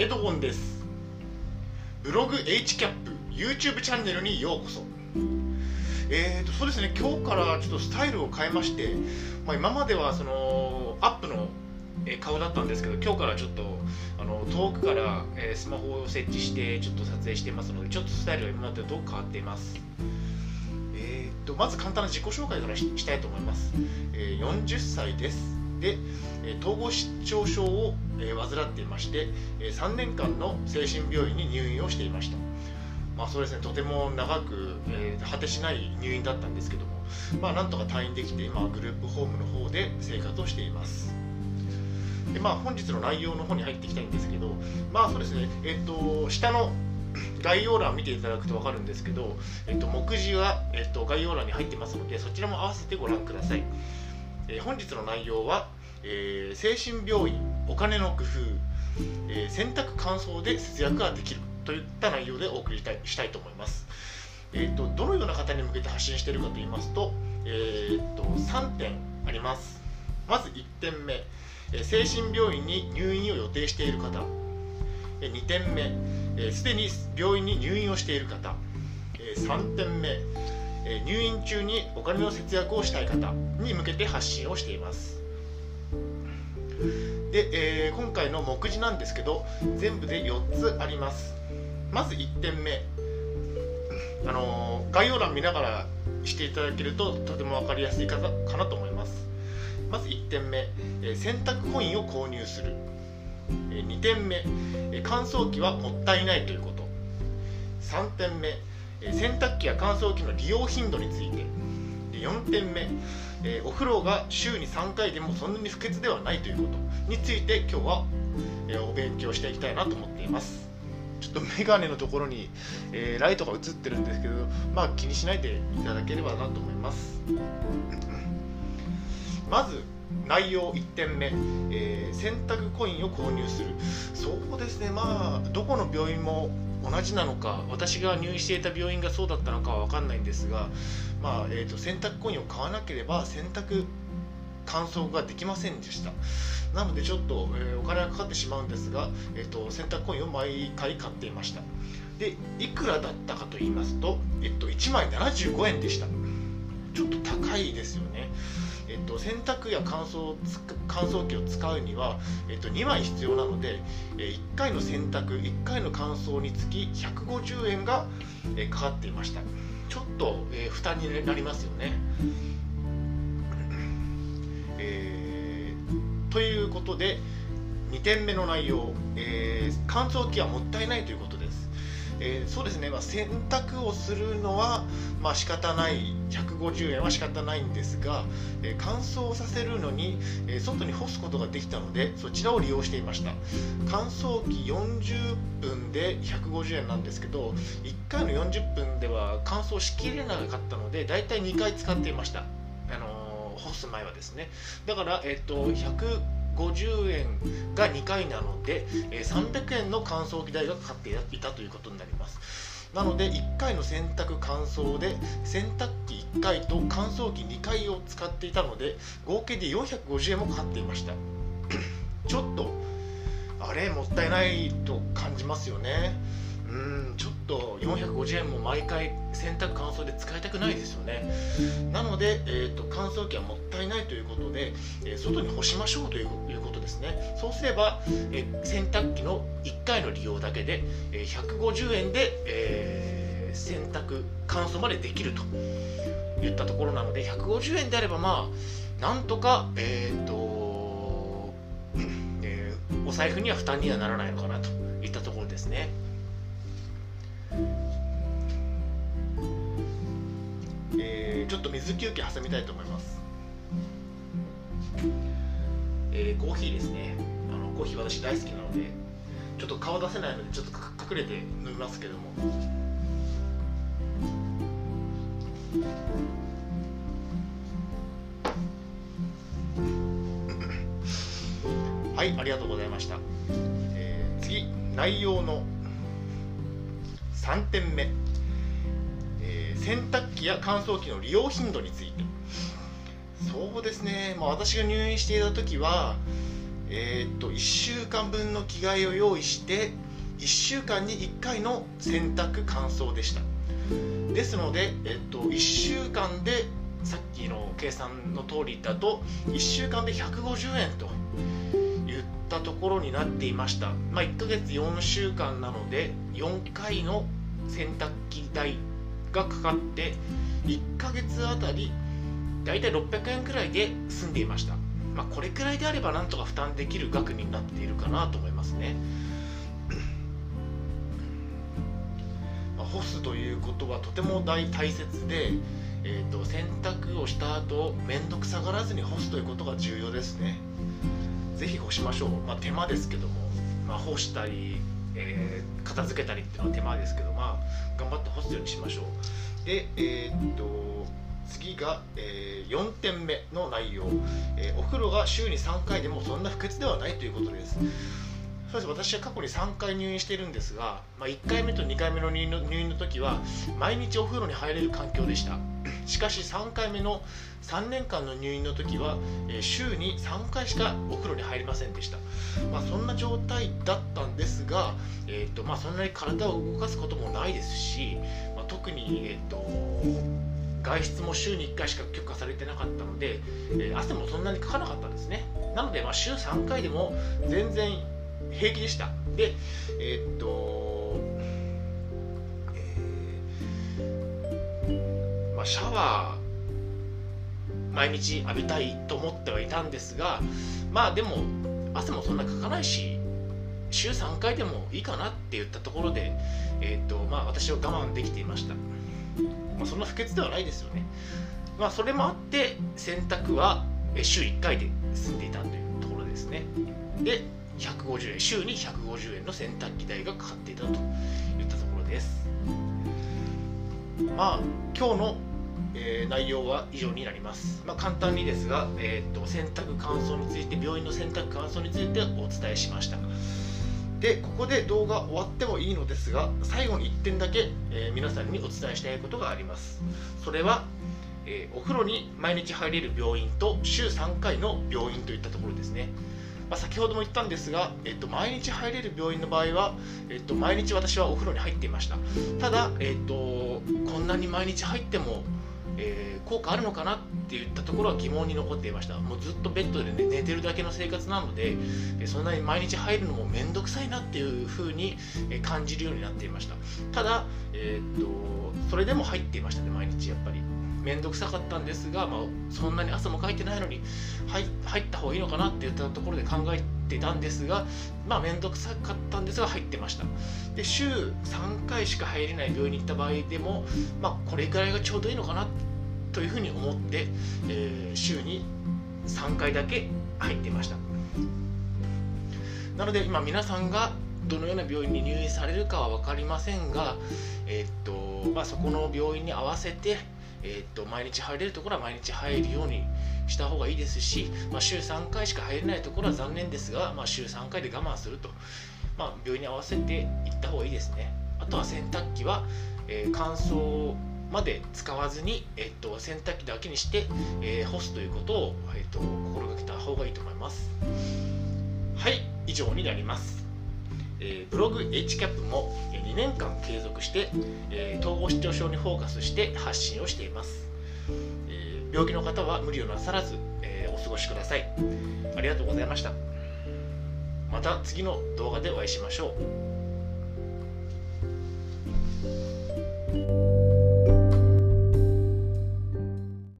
エドゴンです。ブログ HCAP YouTube チャンネルにようこそ。えーとそうですね今日からちょっとスタイルを変えまして、まあ、今まではそのアップの顔だったんですけど今日からちょっとあの遠くから、えスマホを設置してちょっと撮影していますのでちょっとスタイルが今までと変わっています。えーとまず簡単な自己紹介からしたいと思います、えー、40歳です。で統合失調症を患っていまして3年間の精神病院に入院をしていましたまあそうですねとても長く、えー、果てしない入院だったんですけどもまあなんとか退院できて今グループホームの方で生活をしていますでまあ本日の内容の方に入っていきたいんですけどまあそうですねえっ、ー、と下の 概要欄を見ていただくと分かるんですけど、えっと、目次は、えっと、概要欄に入ってますのでそちらも合わせてご覧ください。えー、本日の内容は、えー、精神病院お金の工夫、えー、洗濯乾燥で節約ができるといった内容でお送りしたいしたいと思います、えーと、どのような方に向けて発信しているかと言いますと,、えーと、3点あります。まず1点目、え精神病院に入院を予定している方、え2点目すで、に病院に入院をしている方、え3点目え入院中にお金の節約をしたい方に向けて発信をしています。で、えー、今回の目次なんですけど全部で4つあります。まず1点目。あのー、概要欄見ながらしていただけるととても分かりやすいかかなと思います。まず1点目、えー、洗濯コインを購入する、えー、2点目、え乾燥機はもったいないということ。3点目。え洗濯機や乾燥機の利用頻度について。4点目。えお風呂が週に3回でもそんなに不潔ではないということについて今日は、えお勉強していきたいなと思っています。ちょっとメガネのところに、えー、ライトが映ってるんですけどまあ気にしないでいただければなと思います。まず内容1点目、えー、洗濯コインを購入する。そうですね。まあどこの病院も同じなのか私が入院していた病院がそうだったのかは分かんないんですが、まあえーと、洗濯コインを買わなければ洗濯乾燥ができませんでした。なのでちょっと、えー、お金がかかってしまうんですが、えーと、洗濯コインを毎回買っていました。でいくらだったかと言いますと、えっと、1枚75円でした。ちょっと高いですよね。えっと、洗濯や乾燥乾燥機を使うには、えっと、2枚必要なので、え1回の洗濯1回の乾燥につき150円が、えかかっていました。ちょっと、え負担になりますよね、えー、ということで2点目の内容、えー、乾燥機はもったいないということです。えー、そうですね、まあ、洗濯をするのは、まあ仕方ない。150円は仕方ないんですが、え、乾燥させるのに、え、外に干すことができたのでそちらを利用していました。乾燥機40分で150円なんですけど1回の40分では乾燥しきれなかったのでだいたい2回使っていました、あの干す前はですね。だから、えっと150円が2回なので、え300円の乾燥機代がかかっていたということになります。なので1回の洗濯乾燥で洗濯機1回と乾燥機2回を使っていたので合計で450円もかかっていました。ちょっとあれもったいないと感じますよね。うんちょっと450円も毎回洗濯乾燥で使いたくないですよね。なので、えーと、乾燥機はもったいないということで、えー、外に干しましょうということですねそうすれば、え、洗濯機の1回の利用だけで、え、150円で、えー、洗濯乾燥までできるといったところなので150円であればまあなんとかえっ、ー、と、えー、お財布には負担にはならないのかなといったところですね。えー、ちょっと水休憩挟みたいと思います、えー、コーヒーですね。あのコーヒー私大好きなのでちょっと顔出せないのでちょっと隠れて飲みますけども。はいありがとうございました、えー、次内容の3点目、えー、洗濯機や乾燥機の利用頻度について。そうですね、まあ、私が入院していた時は、えー、っと1週間分の着替えを用意して1週間に1回の洗濯乾燥でした。ですので、えっと、1週間でさっきの計算の通りだと1週間で150円といったところになっていました、まあ、1ヶ月4週間なので4回の洗濯機代がかかって1ヶ月あたりだいたい600円くらいで済んでいました、まあ、これくらいであればなんとか負担できる額になっているかなと思いますね。まあ干すということはとても大大切で、えーと、洗濯をした後面倒くさがらずに干すということが重要ですね。是非干しましょう、まあ、手間ですけども、まあ、干したり、えー、片付けたりっていうのは手間ですけどまあ頑張って干すようにしましょう。でえっ、と次が、えー、4点目の内容、えー、お風呂が週に3回でもそんな不潔ではないということです。そうです。私は過去に3回入院しているんですが、まあ、1回目と2回目の入院の時は毎日お風呂に入れる環境でした。しかし3回目の3年間の入院の時は、え、週に3回しかお風呂に入りませんでした、まあ、そんな状態だったんですが、えーとまあ、そんなに体を動かすこともないですし、まあ、特に、えーと、外出も週に1回しか許可されてなかったので、えー、汗もそんなにかかなかったんですね。なので、まあ、週3回でも全然平気でした。でえー、っと、えー、まあ、シャワー毎日浴びたいと思ってはいたんですがまあでも汗もそんなかかないし週3回でもいいかなって言ったところで、えーとまあ、私は我慢できていました、まあ、そんな不潔ではないですよね、まあ、それもあって洗濯は週1回で済んでいたというところですね。で150円週に150円の洗濯機代がかかっていたといったところです。まあ今日の、えー、内容は以上になります、まあ、簡単にですが、えーと、洗濯乾燥について病院の洗濯乾燥についてお伝えしました。でここで動画終わってもいいのですが最後に1点だけ、えー、皆さんにお伝えしたいことがありますそれはえー、お風呂に毎日入れる病院と週3回の病院といったところですね。まあ、先ほども言ったんですが、えっと、毎日入れる病院の場合は、えっと、毎日私はお風呂に入っていましたただ、えっと、こんなに毎日入っても、えー、効果あるのかなっていったところは疑問に残っていました。もうずっとベッドで、ね、寝てるだけの生活なのでそんなに毎日入るのも面倒くさいなっていうふうに感じるようになっていました。ただ、えー、っとそれでも入っていましたね毎日やっぱり。面倒くさかったんですが、まあ、そんなに汗もかいてないのに入入った方がいいのかなって言ったところで考えてたんですがまあ面倒くさかったんですが入ってました。で週3回しか入れない病院に行った場合でも、まあ、これくらいがちょうどいいのかなというふうに思って、えー、週に3回だけ入っていました。なので今皆さんがどのような病院に入院されるかは分かりませんが、えー、っとまあ、そこの病院に合わせてえー、っと毎日入れるところは毎日入るようにした方がいいですし、まあ、週3回しか入れないところは残念ですが、まあ、週3回で我慢すると、まあ、病院に合わせていった方がいいですね。あとは洗濯機は、えー、乾燥まで使わずに、えっと、洗濯機だけにして、えー、干すということを、えっと、心がけた方がいいと思います。はい以上になります、えー、ブログ HCAP も2年間継続して、えー、統合失調症にフォーカスして発信をしています、え病気の方は無理をなさらず、えお過ごしください。ありがとうございました。また次の動画でお会いしましょう。